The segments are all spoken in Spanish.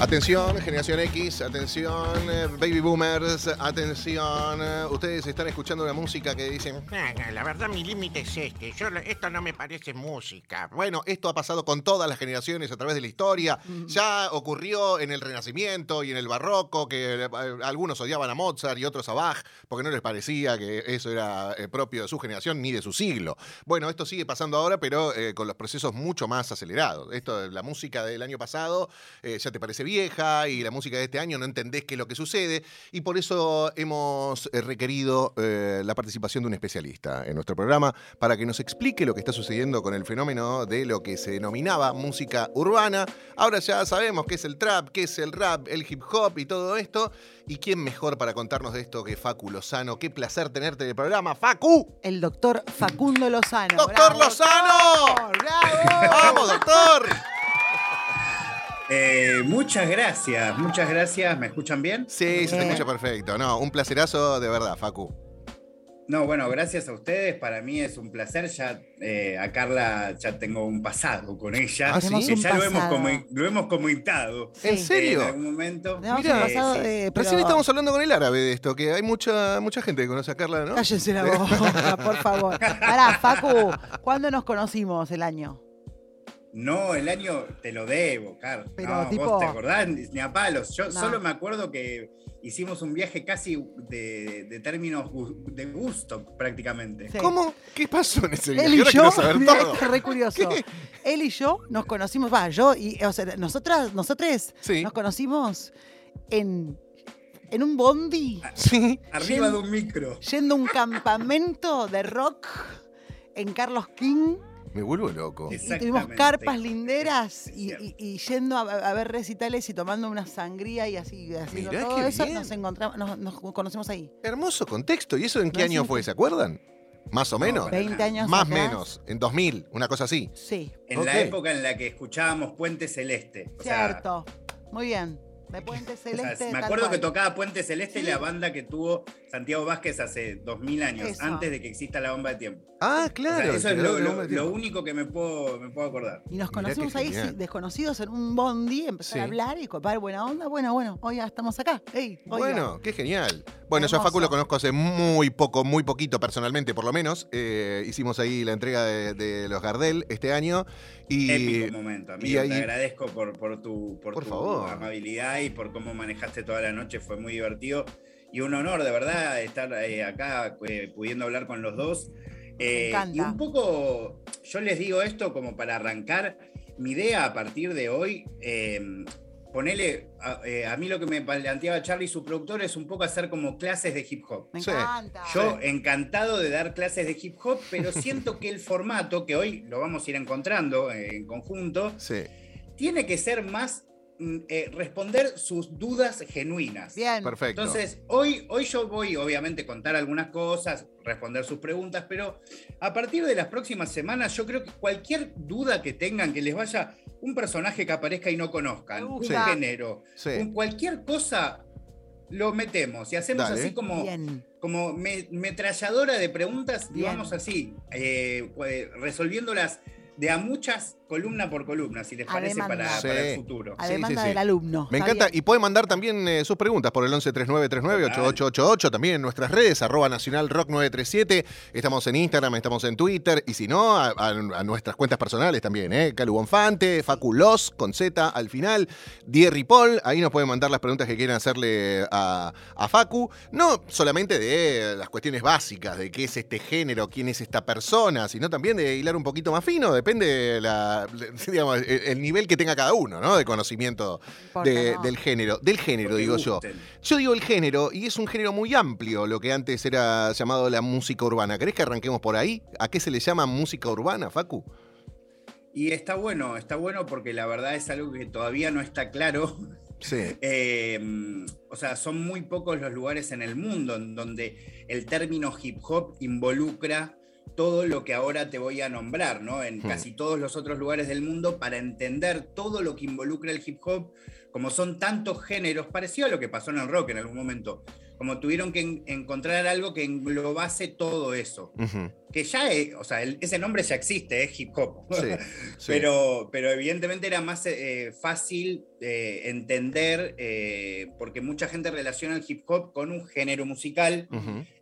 Atención, generación X, atención, eh, baby boomers, atención. eh, Ustedes están escuchando una música que dicen, La verdad, mi límite es este. Yo, esto no me parece música. bueno, esto ha pasado con todas las generaciones a través de la historia. Ya ocurrió en el Renacimiento y en el Barroco, que eh, algunos odiaban a Mozart y otros a Bach, porque no les parecía que eso era propio de su generación ni de su siglo. Bueno, esto sigue pasando ahora, pero eh, con los procesos mucho más acelerados. Esto, la música del año pasado eh, ya te parece vieja y la música de este año no entendés qué es lo que sucede y por eso hemos eh, requerido eh, la participación de un especialista en nuestro programa para que nos explique lo que está sucediendo con el fenómeno de lo que se denominaba música urbana. Ahora ya sabemos qué es el trap, qué es el rap, el hip hop y todo esto. ¿Y quién mejor para contarnos de esto que Facu Lozano? Qué placer tenerte en el programa, Facu. El doctor Facundo Lozano. ¡Doctor ¡Bravo, Lozano! doctor! ¡Bravo! ¡Vamos, doctor! Eh, muchas gracias, muchas gracias. ¿Me escuchan bien? Sí, se te Bien. escucha perfecto. No, un placerazo de verdad, Facu. No, bueno, gracias a ustedes. Para mí es un placer. Ya eh, a Carla ya tengo un pasado con ella. Ah, ¿sí? Que ya lo hemos, lo hemos comentado. Sí. ¿En serio? Eh, en algún momento. Pasado, Eh, sí. eh, pero- Recién estábamos hablando con el árabe de esto, que hay mucha, mucha gente que conoce a Carla, ¿no? Cállense la boca, por favor. Pará, Facu, ¿cuándo nos conocimos el año? No, el año te lo debo, Carla. Pero no, tipo- vos te acordás ni a palos. Yo No. solo me acuerdo que hicimos un viaje casi de, de términos de gusto, prácticamente. Sí. ¿Cómo? ¿Qué pasó en ese viaje? Él y Ahora yo, saber mirá, todo. esto es re curioso. Él y yo nos conocimos, va, yo y, o sea, nosotras, nosotros Sí. nos conocimos en, en un bondi, Sí. Arriba de un micro. yendo a un campamento de rock en Carlos King. Me vuelvo loco. Y tuvimos carpas linderas y, y- y yendo a, a ver recitales y tomando una sangría y así, haciendo Mirá todo qué eso, bien. nos encontramos, nos, nos conocemos ahí. Hermoso contexto. ¿Y eso en qué No, año sí. fue? ¿Se acuerdan? ¿Más o No, menos? para 20 nada. años Más o menos. En 2000, una cosa así. Sí, En la época en la que escuchábamos Puente Celeste. O sea, cierto. Muy bien. De Puente o sea, Celeste. me acuerdo cual. que tocaba Puente Celeste y la banda que tuvo Santiago Vázquez hace 2000 años, Eso. antes de que exista la bomba de tiempo. Ah, O sea, claro. eso es lo, único que me puedo, me puedo acordar. Y nos conocimos ahí, sí, desconocidos, en un bondi, empezar Sí. a hablar y copar buena onda. Bueno, bueno, hoy ya estamos acá. Bueno, qué genial. Bueno, yo a Facu lo conozco hace muy poco, muy poquito personalmente, por lo menos. Eh, hicimos ahí la entrega de, de los Gardel este año. Y Épico momento, amigo. y ahí- Te agradezco por, por tu, por Por tu favor. amabilidad y por cómo manejaste toda la noche. Fue muy divertido. Y un honor, de verdad, estar eh, acá eh, pudiendo hablar con los dos. Eh, encanta. y un poco, yo les digo esto como para arrancar. Mi idea a partir de hoy, eh, ponele, a, eh, a mí lo que me planteaba Charlie, su productor, es un poco hacer como clases de hip hop. Me Sí. encanta. Yo encantado de dar clases de hip hop, pero siento que el formato, que hoy lo vamos a ir encontrando eh, en conjunto, sí. tiene que ser más eh, responder sus dudas genuinas. Bien. Perfecto. Entonces, hoy, hoy yo voy obviamente a contar algunas cosas, responder sus preguntas, pero a partir de las próximas semanas yo creo que cualquier duda que tengan, que les vaya un personaje que aparezca y no conozcan, un género, Sí. un cualquier cosa, lo metemos y hacemos Dale. así como Bien. como me- metralladora de preguntas, Bien. digamos así, eh, pues, resolviéndolas de a muchas columna por columna, si les A parece, para, Sí. para el futuro. A demanda sí, sí. del alumno. Me Está encanta. bien. Y puede mandar también eh, sus preguntas por el 1139398888, también en nuestras redes, arroba nacional rock 937. Estamos en Instagram, estamos en Twitter. Y si no, a, a- a nuestras cuentas personales también, ¿eh? Calu Bonfante, Facu Los, con Z al final, Dierry Paul. Ahí nos pueden mandar las preguntas que quieran hacerle a, a Facu. No solamente de las cuestiones básicas, de qué es este género, quién es esta persona, sino también de hilar un poquito más fino. Depende de la, digamos, el, el nivel que tenga cada uno, ¿no? De conocimiento Importa, de- ¿no? del género, del género, digo yo. gusten. Yo digo el género, y es un género muy amplio, lo que antes era llamado la música urbana. ¿Querés que arranquemos por ahí? ¿A qué se le llama música urbana, Facu? Y está bueno, está bueno porque la verdad es algo que todavía no está claro. Sí. Eh, o sea, son muy pocos los lugares en el mundo en donde el término hip hop involucra todo lo que ahora te voy a nombrar, ¿no? En Hmm. casi todos los otros lugares del mundo, para entender todo lo que involucra el hip hop, como son tantos géneros, parecido a lo que pasó en el rock en algún momento. Como tuvieron que en- encontrar algo que englobase todo eso. Que ya, es- o sea, el- ese nombre ya existe, es hip hop. Sí, sí. Pero, pero evidentemente era más eh, fácil eh, entender, eh, porque mucha gente relaciona el hip hop con un género musical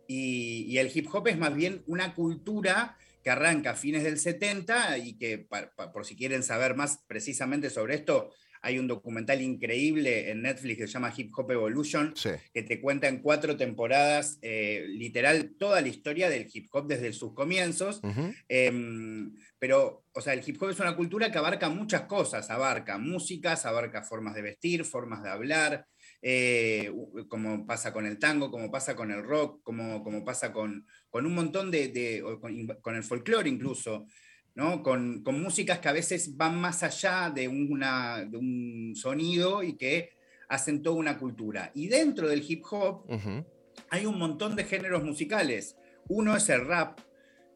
y, y el hip hop es más bien una cultura que arranca a fines del 70 y que, pa- pa- por si quieren saber más precisamente sobre esto, hay un documental increíble en Netflix que se llama Hip Hop Evolution, Sí. que te cuenta en cuatro temporadas, eh, literal, toda la historia del hip hop desde sus comienzos. Em, pero, o sea, el hip hop es una cultura que abarca muchas cosas, abarca músicas, abarca formas de vestir, formas de hablar, eh, como pasa con el tango, como pasa con el rock, como, como pasa con, con un montón de, con, con el folclore incluso, ¿no? Con, con músicas que a veces van más allá de, una, de un sonido y que hacen toda una cultura. Y dentro del hip hop, hay un montón de géneros musicales. Uno es el rap,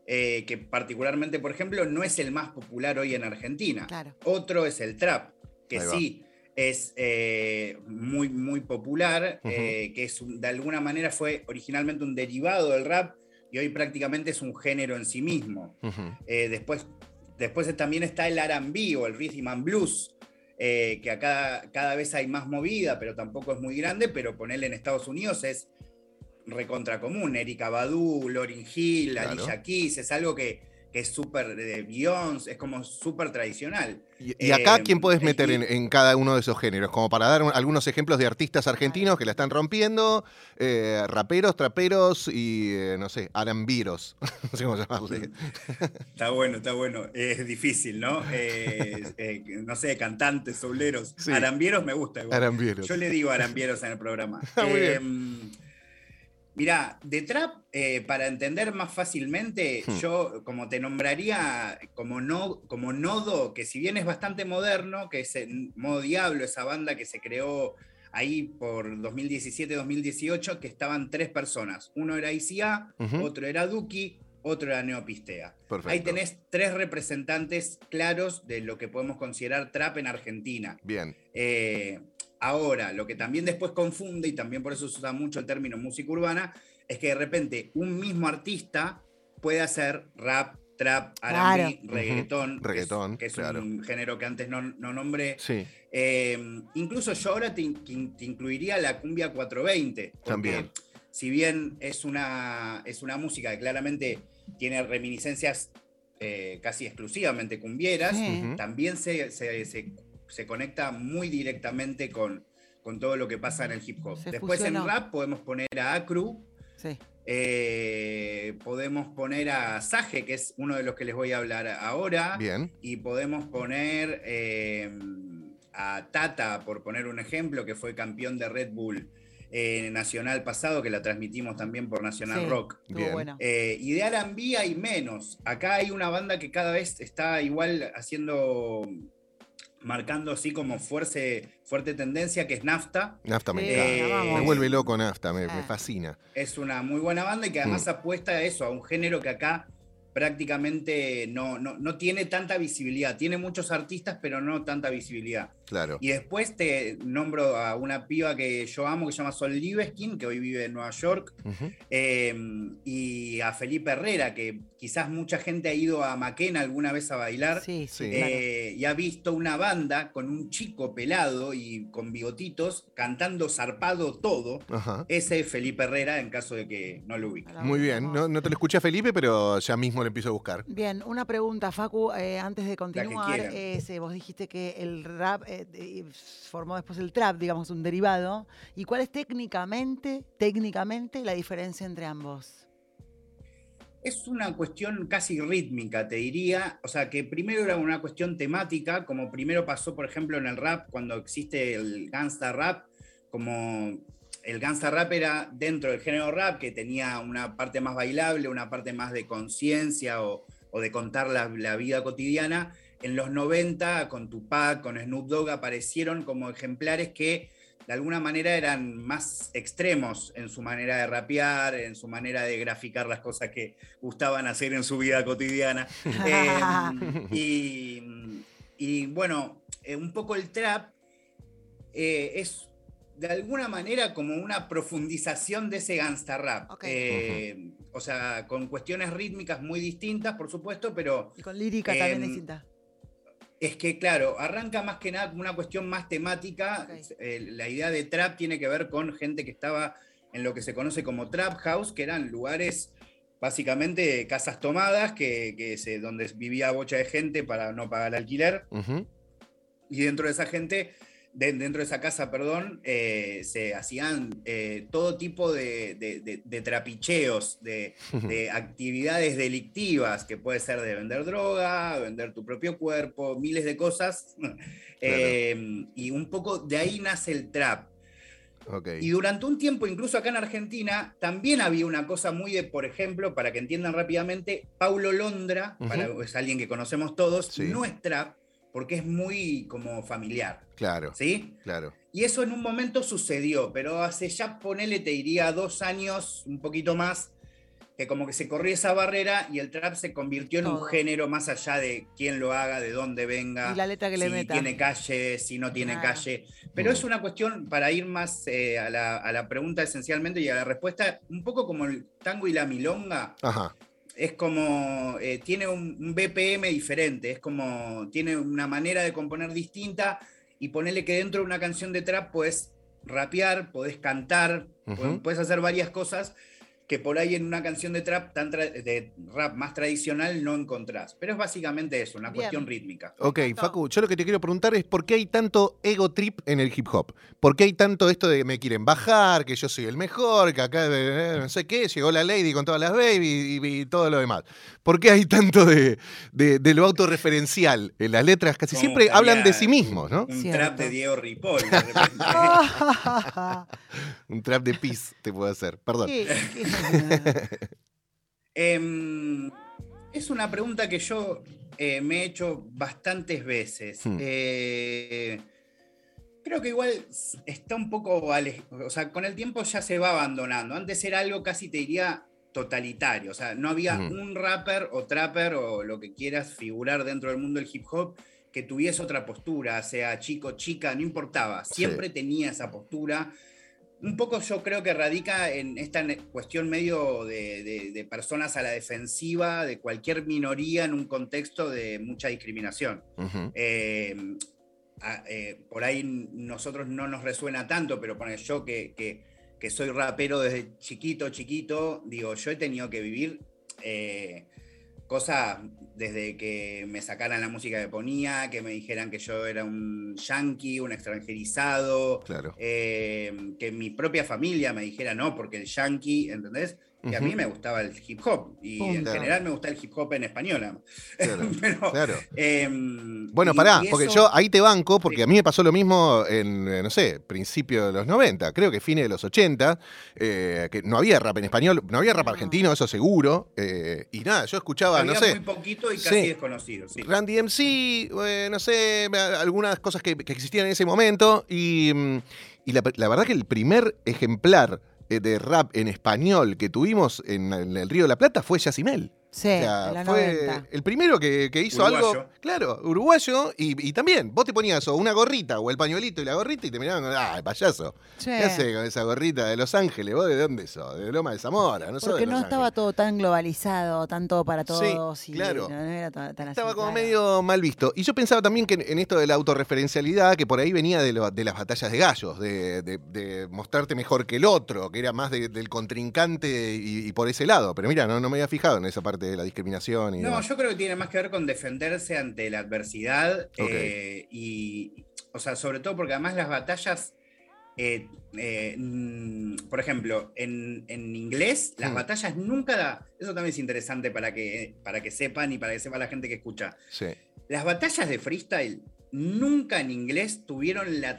eh, que particularmente, por ejemplo, no es el más popular hoy en Argentina. Claro. Otro es el trap, que sí es eh, muy, muy popular, eh, que es de alguna manera fue originalmente un derivado del rap y hoy prácticamente es un género en sí mismo. Eh, después, después también está el R&B o el Rhythm and Blues, eh, que acá cada vez hay más movida, pero tampoco es muy grande, pero ponerle en Estados Unidos es recontra común. Erika Badu, Lauryn Hill, Claro. Alicia Keys, es algo que, que es súper de Beyoncé, es como súper tradicional. Y, y acá, Eh, ¿quién puedes el meter en, cada uno de esos géneros? Como para dar un- algunos ejemplos de artistas argentinos que la están rompiendo, eh, raperos, traperos y, eh, no sé, arambiros. no sé cómo llamarle. Está bueno, está bueno. Es difícil, ¿no? Eh, eh, no sé, cantantes, souleros. Sí. Arambieros me gusta. igual. Arambieros. Yo le digo arambieros en el programa. Muy Eh, Mirá, de trap, eh, para entender más fácilmente, Hmm. yo como te nombraría como, no, como nodo, que si bien es bastante moderno, que es en Modo Diablo, esa banda que se creó ahí por 2017-2018, que estaban tres personas. Uno era ICA, otro era Duki, otro era Neopistea. Perfecto. Ahí tenés tres representantes claros de lo que podemos considerar trap en Argentina. Bien. Eh, ahora, lo que también después confunde, y también por eso se usa mucho el término música urbana, es que de repente un mismo artista puede hacer rap, trap, Claro. R&B, reggaetón, que es- Reggaetón, que es, claro. un género que antes no, no nombré. Sí. Eh, incluso yo ahora te, in- te incluiría la cumbia 420. porque También. Si bien es una, es una música que claramente tiene reminiscencias eh, casi exclusivamente cumbieras, también se, se- se- se conecta muy directamente con, con todo lo que pasa en el hip hop. Se Después en rap podemos poner a Acru, Sí. eh, podemos poner a Sage, que es uno de los que les voy a hablar ahora. Bien. Y podemos poner eh, a Tata, por poner un ejemplo, que fue campeón de Red Bull eh, Nacional pasado, que la transmitimos también por Nacional Sí. Rock. Bueno. Eh, y de R&B hay menos. Acá hay una banda que cada vez está igual haciendo, marcando así como fuerte, fuerte tendencia, que es Nafta. Nafta me encanta. Eh. Me vuelve loco Nafta, me, me Ah. fascina. Es una muy buena banda y que además apuesta a eso, a un género que acá prácticamente no, no, no tiene tanta visibilidad. Tiene muchos artistas, pero no tanta visibilidad. Claro. Y después te nombro a una piba que yo amo, que se llama Sol Liveskin, que hoy vive en Nueva York, eh, y a Felipe Herrera, que quizás mucha gente ha ido a Maquena alguna vez a bailar. Sí, sí, claro. eh, y ha visto una banda con un chico pelado y con bigotitos cantando zarpado todo. Ajá. Ese es Felipe Herrera, en caso de que no lo ubique. Muy bien. No, no te lo escuché a Felipe, pero ya mismo lo empiezo a buscar. Bien, una pregunta, Facu, eh, antes de continuar. eh, sí, vos dijiste que el rap formó después el trap, digamos, un derivado. ¿Y cuál es técnicamente, técnicamente, la diferencia entre ambos? Es una cuestión casi rítmica, te diría. O sea, que primero era una cuestión temática, como primero pasó, por ejemplo, en el rap, cuando existe el gangsta rap, como el gangsta rap era dentro del género rap, que tenía una parte más bailable, una parte más de conciencia o, o de contar la vida cotidiana. En los 90, con Tupac, con Snoop Dogg, aparecieron como ejemplares que de alguna manera eran más extremos en su manera de rapear, en su manera de graficar las cosas que gustaban hacer en su vida cotidiana. Eh, y, y bueno, eh, un poco el trap eh, es de alguna manera como una profundización de ese gangsta rap. Eh, O sea, con cuestiones rítmicas muy distintas, por supuesto, pero Y con lírica también Em, distinta. Es que, claro, arranca más que nada como una cuestión más temática. Eh, la idea de trap tiene que ver con gente que estaba en lo que se conoce como trap house, que eran lugares, básicamente casas tomadas, que, que se, donde vivía bocha de gente para no pagar alquiler. Y dentro de esa gente, de- dentro de esa casa, perdón, eh, se hacían eh, todo tipo de, de- de- de trapicheos, de, de actividades delictivas, que puede ser de vender droga, vender tu propio cuerpo, miles de cosas. Eh, y un poco de ahí nace el trap. Y durante un tiempo, incluso acá en Argentina, también había una cosa muy de, por ejemplo, para que entiendan rápidamente, Paulo Londra, para, es alguien que conocemos todos, Sí. no es trap porque es muy como familiar, Claro, ¿sí? claro. Y eso en un momento sucedió, pero hace ya, ponele, te diría, dos años, un poquito más, que como que se corrió esa barrera y el trap se convirtió en un Todo. género más allá de quién lo haga, de dónde venga, Y la letra que le si meta. tiene calle, si no tiene Ah. calle. Pero Mm. es una cuestión, para ir más eh, a, la, a la pregunta esencialmente y a la respuesta, un poco como el tango y la milonga, Ajá. Es como, eh, tiene un, BPM diferente, es como, tiene una manera de componer distinta y ponerle que dentro de una canción de trap puedes rapear, podés cantar, puedes hacer varias cosas que por ahí en una canción de trap tan tra- de rap más tradicional no encontrás. Pero es básicamente eso, una Bien. cuestión rítmica. Ok. Facu, yo lo que te quiero preguntar es por qué hay tanto ego trip en el hip hop. ¿Por qué hay tanto esto de me quieren bajar, que yo soy el mejor, que acá eh, no sé qué, llegó la lady con todas las baby y, y todo lo demás? ¿Por qué hay tanto de, de- de lo autorreferencial en las letras? Casi Como siempre que hablan de sí mismos, ¿no? Un Cierto. trap de Diego Ripoll. de repente. Un trap de pis te puedo hacer, perdón. ¿Qué- qué- Em, es una pregunta que yo eh, me he hecho bastantes veces. Hmm. Eh, creo que igual está un poco, o sea, con el tiempo ya se va abandonando. Antes era algo casi te diría totalitario, o sea, no había Ujú. un rapper o trapper o lo que quieras figurar dentro del mundo del hip hop que tuviese otra postura, sea chico, chica, no importaba, Sí. siempre tenía esa postura un poco yo creo que radica en esta cuestión medio de, de- de personas a la defensiva de cualquier minoría en un contexto de mucha discriminación. Ujú. Eh, a- eh, por ahí nosotros no nos resuena tanto, pero poner yo que, que- que soy rapero desde chiquito, chiquito, digo, yo he tenido que vivir eh, cosas desde que me sacaran la música que ponía, que me dijeran que yo era un yankee, un extranjerizado, Claro. eh, que mi propia familia me dijera no, porque el yankee, ¿entendés? Y a mí me gustaba el hip hop. Y en general me gusta el hip hop en español. Claro, Pero, claro. em, Bueno, y- pará, y porque eso- yo ahí te banco, porque Sí. a mí me pasó lo mismo en, eh, no sé, principio de los 90, creo que fines de los 80, eh, que no había rap en español, no había rap No. argentino, eso seguro, eh, y nada, yo escuchaba, había no sé, muy poquito y casi Sí. desconocido. sí. Randy MC, no sé, algunas cosas que, que existían en ese momento. Y, mm, y la, la verdad que el primer ejemplar de rap en español que tuvimos en, en el Río de la Plata fue Yacimel. Sí, O sea, fue 90. el primero que, que hizo Uruguayo. algo, claro, uruguayo, y, y también, vos te ponías o una gorrita o el pañuelito y la gorrita y te miraban con, ah, el payaso, Sí. ¿qué hace con esa gorrita de Los Ángeles? ¿Vos de dónde sos? De Loma de Zamora, no Porque de no Los estaba Ángeles. todo tan globalizado, tanto para Sí, todos. y claro. No, no era tan, tan así, Estaba como claro. medio mal visto. Y yo pensaba también que en, en esto de la autorreferencialidad, que por ahí venía de, lo- de las batallas de gallos, de, de- de mostrarte mejor que el otro, que era más de- del contrincante y, y por ese lado. Pero mira, no, no me había fijado en esa parte de la discriminación. Y No, demás. yo creo que tiene más que ver con defenderse ante la adversidad eh, y, o sea, sobre todo porque además las batallas, eh, eh, mm, por ejemplo, en, en inglés, las Hmm. batallas nunca, da- eso también es interesante para que, para que sepan y para que sepa la gente que escucha. Sí. Las batallas de freestyle nunca en inglés tuvieron la,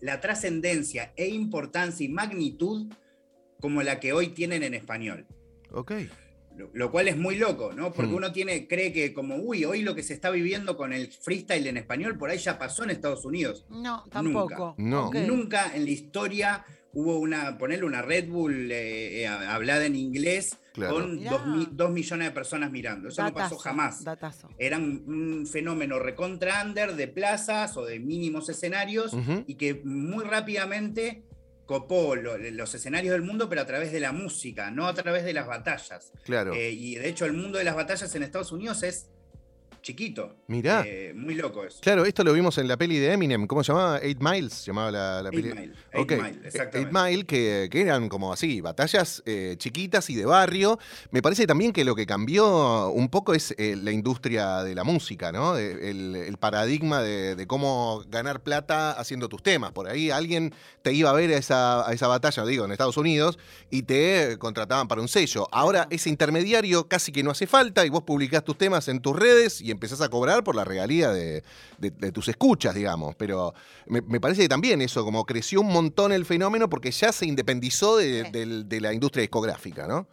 la trascendencia e importancia y magnitud como la que hoy tienen en español. Ok. Lo, cual es muy loco, ¿no? Porque Hmm. uno tiene, cree que como, uy, hoy lo que se está viviendo con el freestyle en español, por ahí ya pasó en Estados Unidos. No, tampoco. No. Ok. Nunca en la historia hubo una, ponerle una Red Bull eh, eh, hablada en inglés Claro. con dos, mi- dos millones de personas mirando. Eso no pasó jamás. Datazo. Eran un fenómeno recontra under de plazas o de mínimos escenarios y que muy rápidamente copó lo- los escenarios del mundo, pero a través de la música, no a través de las batallas. Claro. Eh, y de hecho el mundo de las batallas en Estados Unidos es chiquito. Mirá. Eh, muy loco eso. Claro, esto lo vimos en la peli de Eminem. ¿Cómo se llamaba? Eight Miles, se llamaba la, la Eight peli. Mile, Eight Mile, exactamente. Eight Mile, que, que eran como así, batallas eh, chiquitas y de barrio. Me parece también que lo que cambió un poco es eh, la industria de la música, ¿no? El, el paradigma de, de cómo ganar plata haciendo tus temas. Por ahí alguien te iba a ver a esa, a esa batalla, digo, en Estados Unidos, y te contrataban para un sello. Ahora ese intermediario casi que no hace falta y vos publicás tus temas en tus redes y empezás a cobrar por la regalía de, de- de tus escuchas, digamos. Pero me, me parece que también eso, como creció un montón el fenómeno porque ya se independizó de, Sí. del- de la industria discográfica, ¿no?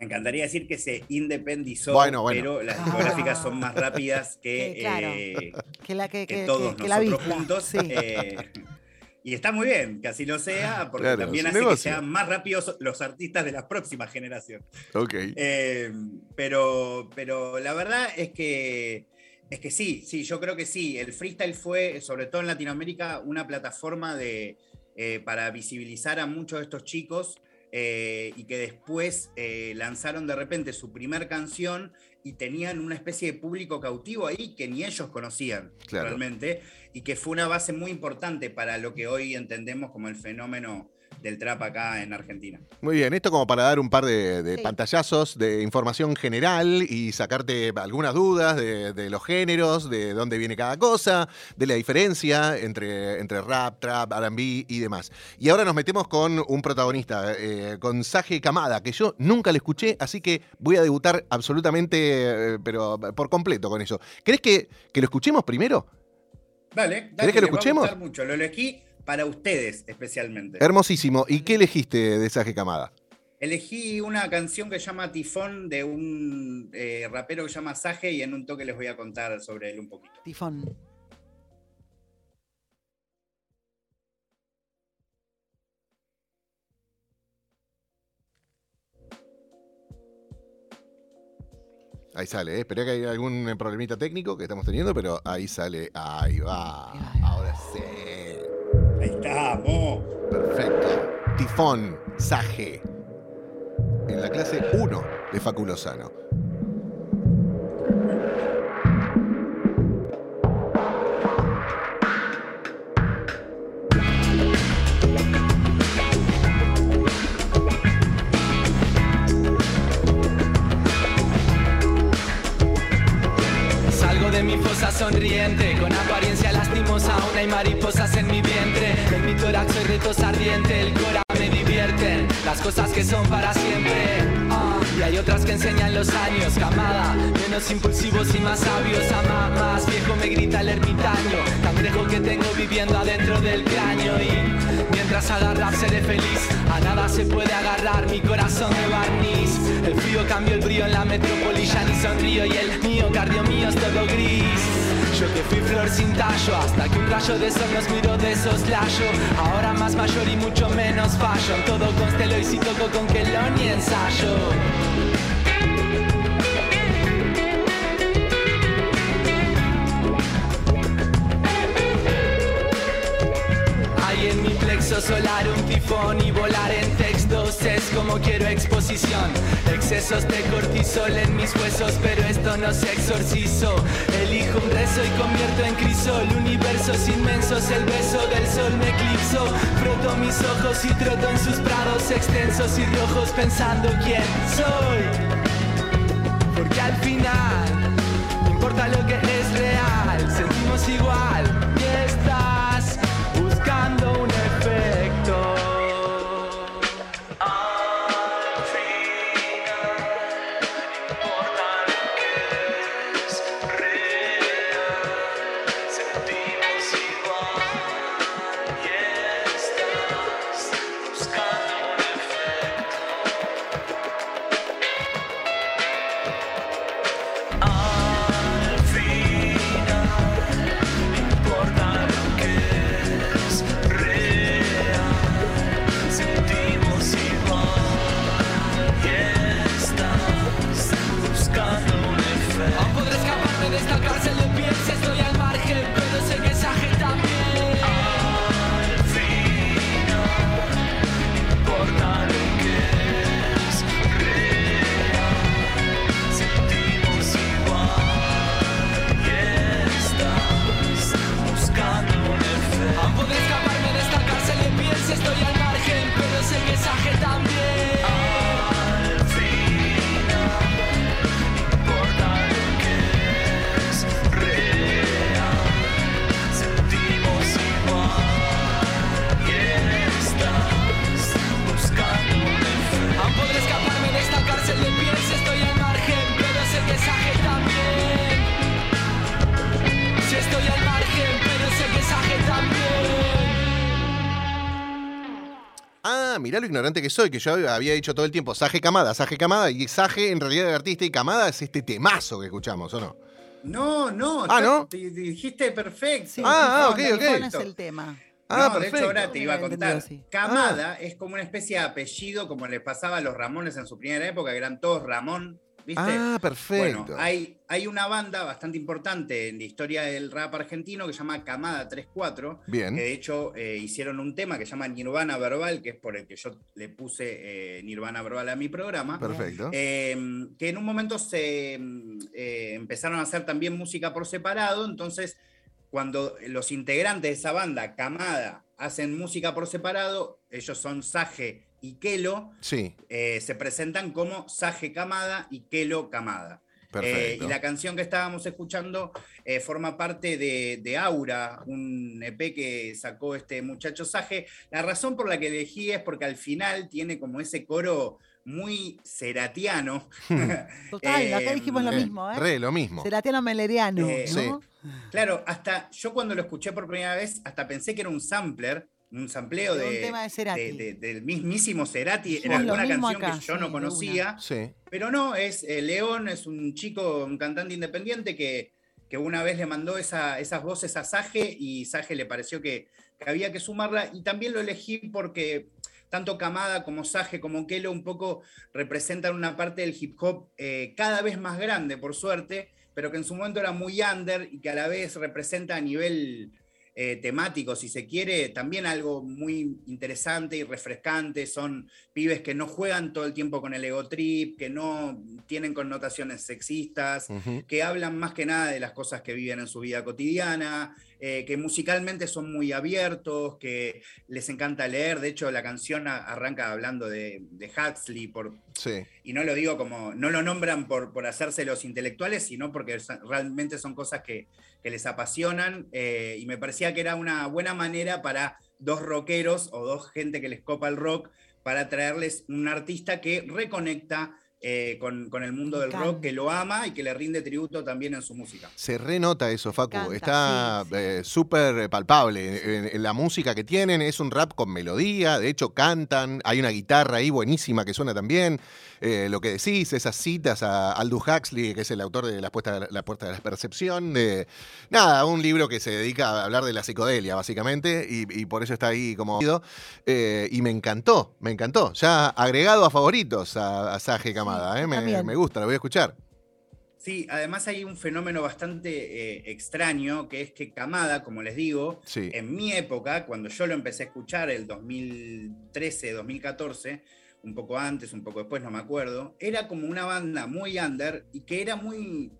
Me encantaría decir que se independizó, Bueno, bueno. pero las discográficas son más rápidas que, Sí, claro. eh, Que, la, que, que que- todos que- que la nosotros juntos. Sí. eh, y está muy bien que así lo sea, porque Claro, también hace que sean más rápidos los artistas de la próxima generación. Ok. Eh, pero, pero la verdad es que, es que sí, sí, yo creo que sí. El freestyle fue, sobre todo en Latinoamérica, una plataforma de, eh, para visibilizar a muchos de estos chicos eh, y que después lanzaron de repente su primer canción y tenían una especie de público cautivo ahí que ni ellos conocían Claro. realmente y que fue una base muy importante para lo que hoy entendemos como el fenómeno del trap acá en Argentina. Muy bien, esto como para dar un par de, de Sí. pantallazos de información general y sacarte algunas dudas de, de los géneros, de dónde viene cada cosa, de la diferencia entre, entre rap, trap, RB y demás. Y ahora nos metemos con un protagonista, eh, con Saje Kamada, que yo nunca le escuché, así que voy a debutar absolutamente, eh, pero por completo con eso. ¿Querés que, que lo escuchemos primero? Dale, dale ¿Querés que lo les va a escuchemos? mucho. Lo elegí para ustedes especialmente. Hermosísimo. ¿Y qué elegiste de Saje Kamada? Elegí una canción que se llama Tifón de un eh, rapero que se llama Saje y en un toque les voy a contar sobre él un poquito. Tifón. Ahí sale, ¿eh? esperé que haya algún problemita técnico que estamos teniendo, pero ahí sale. Ahí va. Ahora sí. Ahí estamos. Perfecto. Tifón, Saje. En la clase 1 de Facu Lozano. Salgo de mi fosa sonriente, con apariencia lastimosa, aún hay mariposas en mi mi tórax soy retos ardiente, el cora me divierten, las cosas que son para siempre. Ah, y hay otras que enseñan los años, camada, menos impulsivos y más sabios, ama más viejo me grita el ermitaño, cangrejo que tengo viviendo adentro del cráneo y mientras agarra seré feliz, a nada se puede agarrar mi corazón de barniz. El frío cambió el brillo en la metrópoli, ya ni sonrío y el mío, cardio mío es todo gris. Yo que fui flor sin tallo, hasta que un rayo de sol nos miró de soslayo. Ahora más mayor y mucho menos fallo. En todo constelo y si toco con que lo ni ensayo. Hay en mi plexo solar un tifón y volar en exposición. Excesos de cortisol en mis huesos, pero esto no se exorcizo. Elijo un rezo y convierto en crisol. Universos inmensos, el beso del sol me eclipso. Froto mis ojos y troto en sus prados extensos y rojos pensando quién soy. Porque al final no importa lo que es real, sentimos igual mirá lo ignorante que soy, que yo había dicho todo el tiempo Saje Camada, Saje Camada, y Saje en realidad es artista y Camada es este temazo que escuchamos, ¿o no? No, no. Ah, ¿no? te- te dijiste perfecto. Sí, Ah, sí, ok, ok. Es el tema. Ah, no, de perfecto. hecho ahora te iba a contar. Camada es como una especie de apellido, como les pasaba a los Ramones en su primera época, que eran todos Ramón, ¿viste? Ah, perfecto. Bueno, hay, hay una banda bastante importante en la historia del rap argentino que se llama Camada 34, Bien. que de hecho eh, hicieron un tema que se llama Nirvana Verbal, que es por el que yo le puse eh, Nirvana Verbal a mi programa. Perfecto. Eh, que en un momento se mm, eh, empezaron a hacer también música por separado, entonces cuando los integrantes de esa banda, Camada, hacen música por separado, ellos son Saje y Kelo, Sí, eh, se presentan como Saje Camada y Kelo Camada. Eh, perfecto. y la canción que estábamos escuchando eh, forma parte de, de Aura, un EP que sacó este muchacho Saje. La razón por la que elegí es porque al final tiene como ese coro muy seratiano. Total, acá dijimos lo Eh, mismo, ¿eh? Re, lo mismo. Seratiano Meleriano, Eh, ¿no? Claro, hasta yo cuando lo escuché por primera vez, hasta pensé que era un sampler, un sampleo De de, un tema de Cerati. de- de- del mismísimo Cerati, era alguna canción acá, que yo sí, no conocía. Sí. Pero no, es eh, León, es un chico, un cantante independiente que, que una vez le mandó esa- esas voces a Saje y Saje le pareció que, que había que sumarla. Y también lo elegí porque tanto Camada como Saje como Kelo un poco representan una parte del hip hop eh, cada vez más grande, por suerte, pero que en su momento era muy under y que a la vez representa a nivel eh, temático, si se quiere, también algo muy interesante y refrescante. Son pibes que no juegan todo el tiempo con el ego trip, que no tienen connotaciones sexistas, que hablan más que nada de las cosas que viven en su vida cotidiana, eh, que musicalmente son muy abiertos, que les encanta leer. De hecho, la canción a- arranca hablando de, de Huxley, por, Sí. y no lo digo como, no lo nombran por, por hacerse los intelectuales, sino porque realmente son cosas que, que les apasionan. eh, y me parecía que era una buena manera para dos rockeros o dos gente que les copa el rock, para traerles un artista que reconecta eh, con, con el mundo del rock, que lo ama y que le rinde tributo también en su música. Se renota eso, Facu. Está sí, sí. eh, súper palpable. En, en la música que tienen es un rap con melodía. De hecho, cantan. Hay una guitarra ahí buenísima que suena también. Eh, lo que decís, esas citas a Aldous Huxley, que es el autor de La Puerta, la Puerta de la Percepción. de- nada, un libro que se dedica a hablar de la psicodelia, básicamente. Y, y por eso está ahí como. Eh, y me encantó, me encantó. Ya agregado a favoritos a, a Saje Camada. Eh, me, gusta, lo voy a escuchar. Sí, además hay un fenómeno bastante eh, extraño, que es que Camada, como les digo, Sí. en mi época, cuando yo lo empecé a escuchar, el 2013, 2014, un poco antes, un poco después, no me acuerdo, era como una banda muy under y que era muy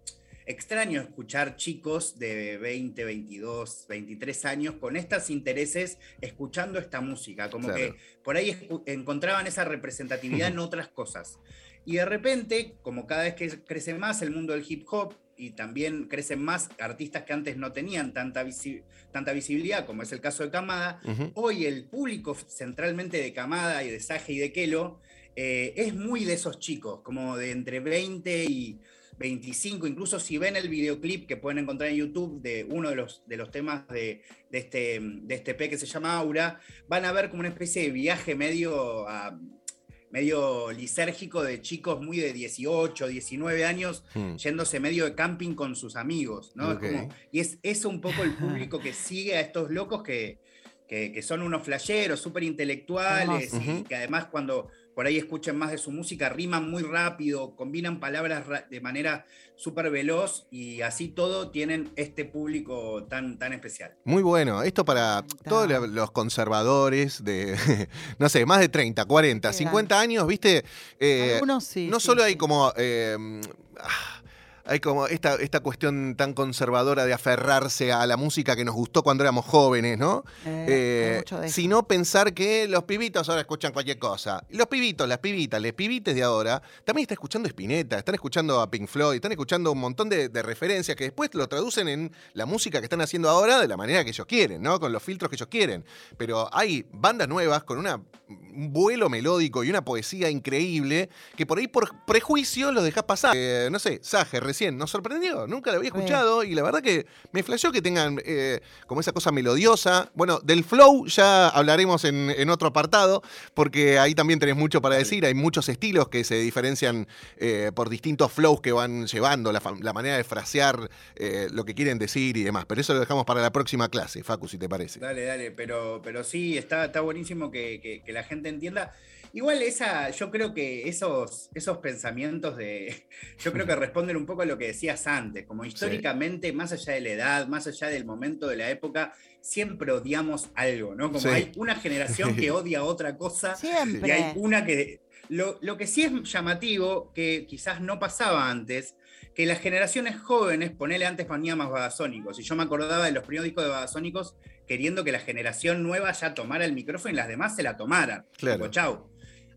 extraño escuchar chicos de 20, 22, 23 años con estos intereses escuchando esta música, como Claro. que por ahí encontraban esa representatividad en otras cosas. Y de repente, como cada vez que crece más el mundo del hip hop y también crecen más artistas que antes no tenían tanta, visi- tanta visibilidad, como es el caso de Camada, hoy el público centralmente de Camada y de Saje y de Kelo eh, es muy de esos chicos, como de entre 20 y 25, incluso si ven el videoclip que pueden encontrar en YouTube de uno de los, de los temas de, de este, de este P que se llama Aura, van a ver como una especie de viaje medio, ah, medio lisérgico de chicos muy de 18, 19 años Hmm. yéndose medio de camping con sus amigos, ¿no? Es como- y es eso un poco el público que sigue a estos locos que, que, que son unos flasheros, súper intelectuales, y que además cuando por ahí escuchen más de su música, riman muy rápido, combinan palabras ra- de manera súper veloz, y así todo tienen este público tan, tan especial. Muy bueno. Esto para todos lo- los conservadores de, no sé, más de 30, 40, Qué 50 años, ¿viste? Eh, Algunos sí. no sí, solo hay sí. como... eh, ah, hay como esta, esta cuestión tan conservadora de aferrarse a la música que nos gustó cuando éramos jóvenes, ¿no? Eh, Eh, sino pensar que los pibitos ahora escuchan cualquier cosa. Los pibitos, las pibitas, los pibites de ahora también están escuchando Spinetta, están escuchando a Pink Floyd, están escuchando un montón de, de referencias que después lo traducen en la música que están haciendo ahora de la manera que ellos quieren, ¿no? Con los filtros que ellos quieren. Pero hay bandas nuevas con una, un vuelo melódico y una poesía increíble que por ahí por prejuicio lo dejas pasar. Eh, no sé, Saje, recién. Nos sorprendió, nunca lo había escuchado y la verdad que me flasheó que tengan eh, como esa cosa melodiosa. Bueno, del flow ya hablaremos en, en otro apartado, porque ahí también tenés mucho para decir. Hay muchos estilos que se diferencian eh, por distintos flows que van llevando, la, la manera de frasear eh, lo que quieren decir y demás. Pero eso lo dejamos para la próxima clase, Facu, si te parece. Dale, dale, pero, pero sí, está, está buenísimo que, que- que la gente entienda. Igual esa, yo creo que esos, esos pensamientos de, yo creo que responden un poco a lo que decías antes, como históricamente, más allá de la edad, más allá del momento de la época, siempre odiamos algo, ¿no? Como Sí. hay una generación que odia otra cosa y hay una que... Lo, lo que sí es llamativo, que quizás no pasaba antes, que las generaciones jóvenes, ponele antes ponía más babasónicos, y yo me acordaba de los primeros discos de babasónicos queriendo que la generación nueva ya tomara el micrófono y las demás se la tomaran. Claro. Tipo, chau.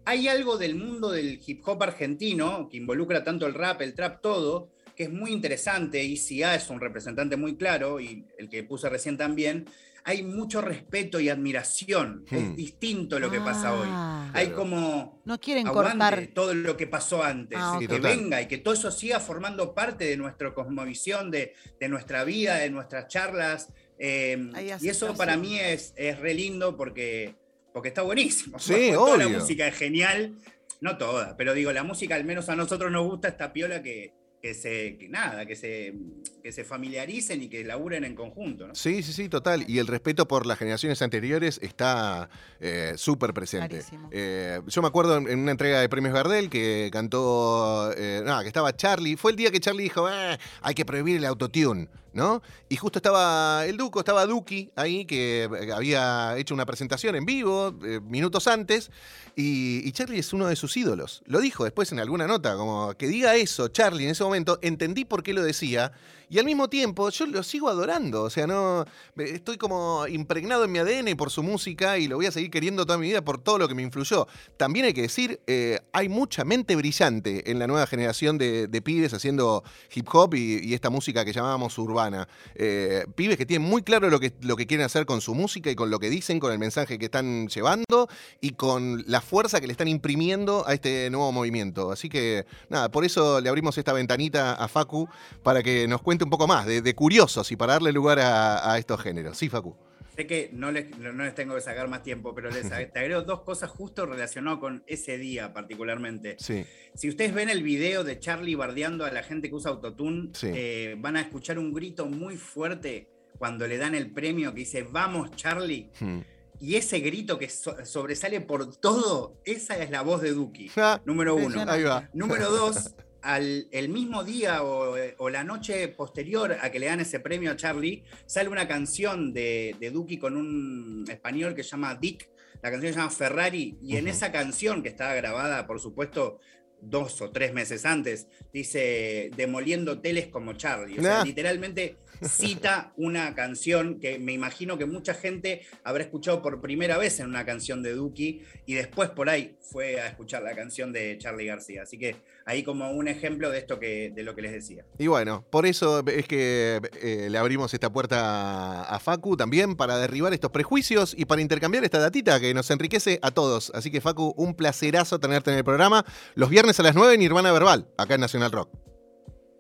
Hay algo del mundo del hip hop argentino que involucra tanto el rap, el trap, todo, que es muy interesante. ICA es un representante muy claro y el que puse recién también. Hay mucho respeto y admiración. Hmm. Es distinto lo que pasa hoy. Ah. Hay como No quieren cortar. todo lo que pasó antes, Ah, y que Total. venga y que todo eso siga formando parte de nuestra cosmovisión, de, de nuestra vida, de nuestras charlas. eh, Hay y eso para mí es, es re lindo porque, porque está buenísimo. Sí, Toda la música es genial, no toda, pero digo, la música al menos a nosotros nos gusta esta piola que, que se, que nada, que se, que se familiaricen y que laburen en conjunto. ¿no? Sí, sí, sí, total. Y el respeto por las generaciones anteriores está eh, súper presente. Eh, yo me acuerdo en en una entrega de premios Gardel que cantó, eh, no, que estaba Charlie. Fue el día que Charlie dijo, "Eh, hay que prohibir el autotune, ¿no? Y justo estaba el Duco, estaba Duki ahí, que eh, había hecho una presentación en vivo eh, minutos antes. Y, y Charlie es uno de sus ídolos. Lo dijo después en alguna nota, como que diga eso, Charlie, en ese momento, entendí por qué lo decía. Y al mismo tiempo, yo lo sigo adorando. O sea, no. Estoy como impregnado en mi ADN por su música y lo voy a seguir queriendo toda mi vida por todo lo que me influyó. También hay que decir, eh, hay mucha mente brillante en la nueva generación de, pibes haciendo hip hop y, y esta música que llamábamos urbana. Eh, pibes que tienen muy claro lo que, lo que quieren hacer con su música y con lo que dicen, con el mensaje que están llevando y con la fuerza que le están imprimiendo a este nuevo movimiento. Así que, nada, por eso le abrimos esta ventanita a Facu para que nos cuente un poco más de, de curiosos y para darle lugar a, a estos géneros. Sí, Facu. Sé que no les, no les tengo que sacar más tiempo, pero les te agrego dos cosas justo relacionadas con ese día particularmente. Sí. Si ustedes ven el video de Charlie bardeando a la gente que usa autotune, Sí. eh, van a escuchar un grito muy fuerte cuando le dan el premio que dice, vamos Charlie. Hmm. Y ese grito que so- sobresale por todo, esa es la voz de Duki. Ja, Número uno. Impresionante. Ahí va. Número dos, al, el mismo día o, o la noche posterior a que le dan ese premio a Charlie, sale una canción de, de Duki con un español que se llama Dick. La canción se llama Ferrari. Y en esa canción, que estaba grabada, por supuesto, dos o tres meses antes, dice demoliendo hoteles como Charlie. O sea, literalmente cita una canción que me imagino que mucha gente habrá escuchado por primera vez en una canción de Duki y después por ahí fue a escuchar la canción de Charlie García. Así que ahí como un ejemplo de esto que de lo que les decía. Y bueno, por eso es que eh, le abrimos esta puerta a Facu también para derribar estos prejuicios y para intercambiar esta datita que nos enriquece a todos. Así que Facu, un placerazo tenerte en el programa. Los viernes a las 9 Nirvana Verbal, acá en Nacional Rock.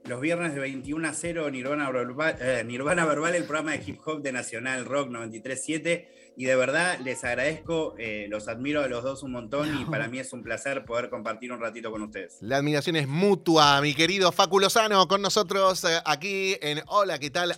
Los viernes de 21 a 0, Nirvana Verbal, eh, Nirvana Verbal, el programa de hip hop de Nacional Rock 93.7. Y de verdad les agradezco, eh, los admiro a los dos un montón y para mí es un placer poder compartir un ratito con ustedes. La admiración es mutua, mi querido Facu Lozano, con nosotros eh, aquí en Hola, ¿qué tal?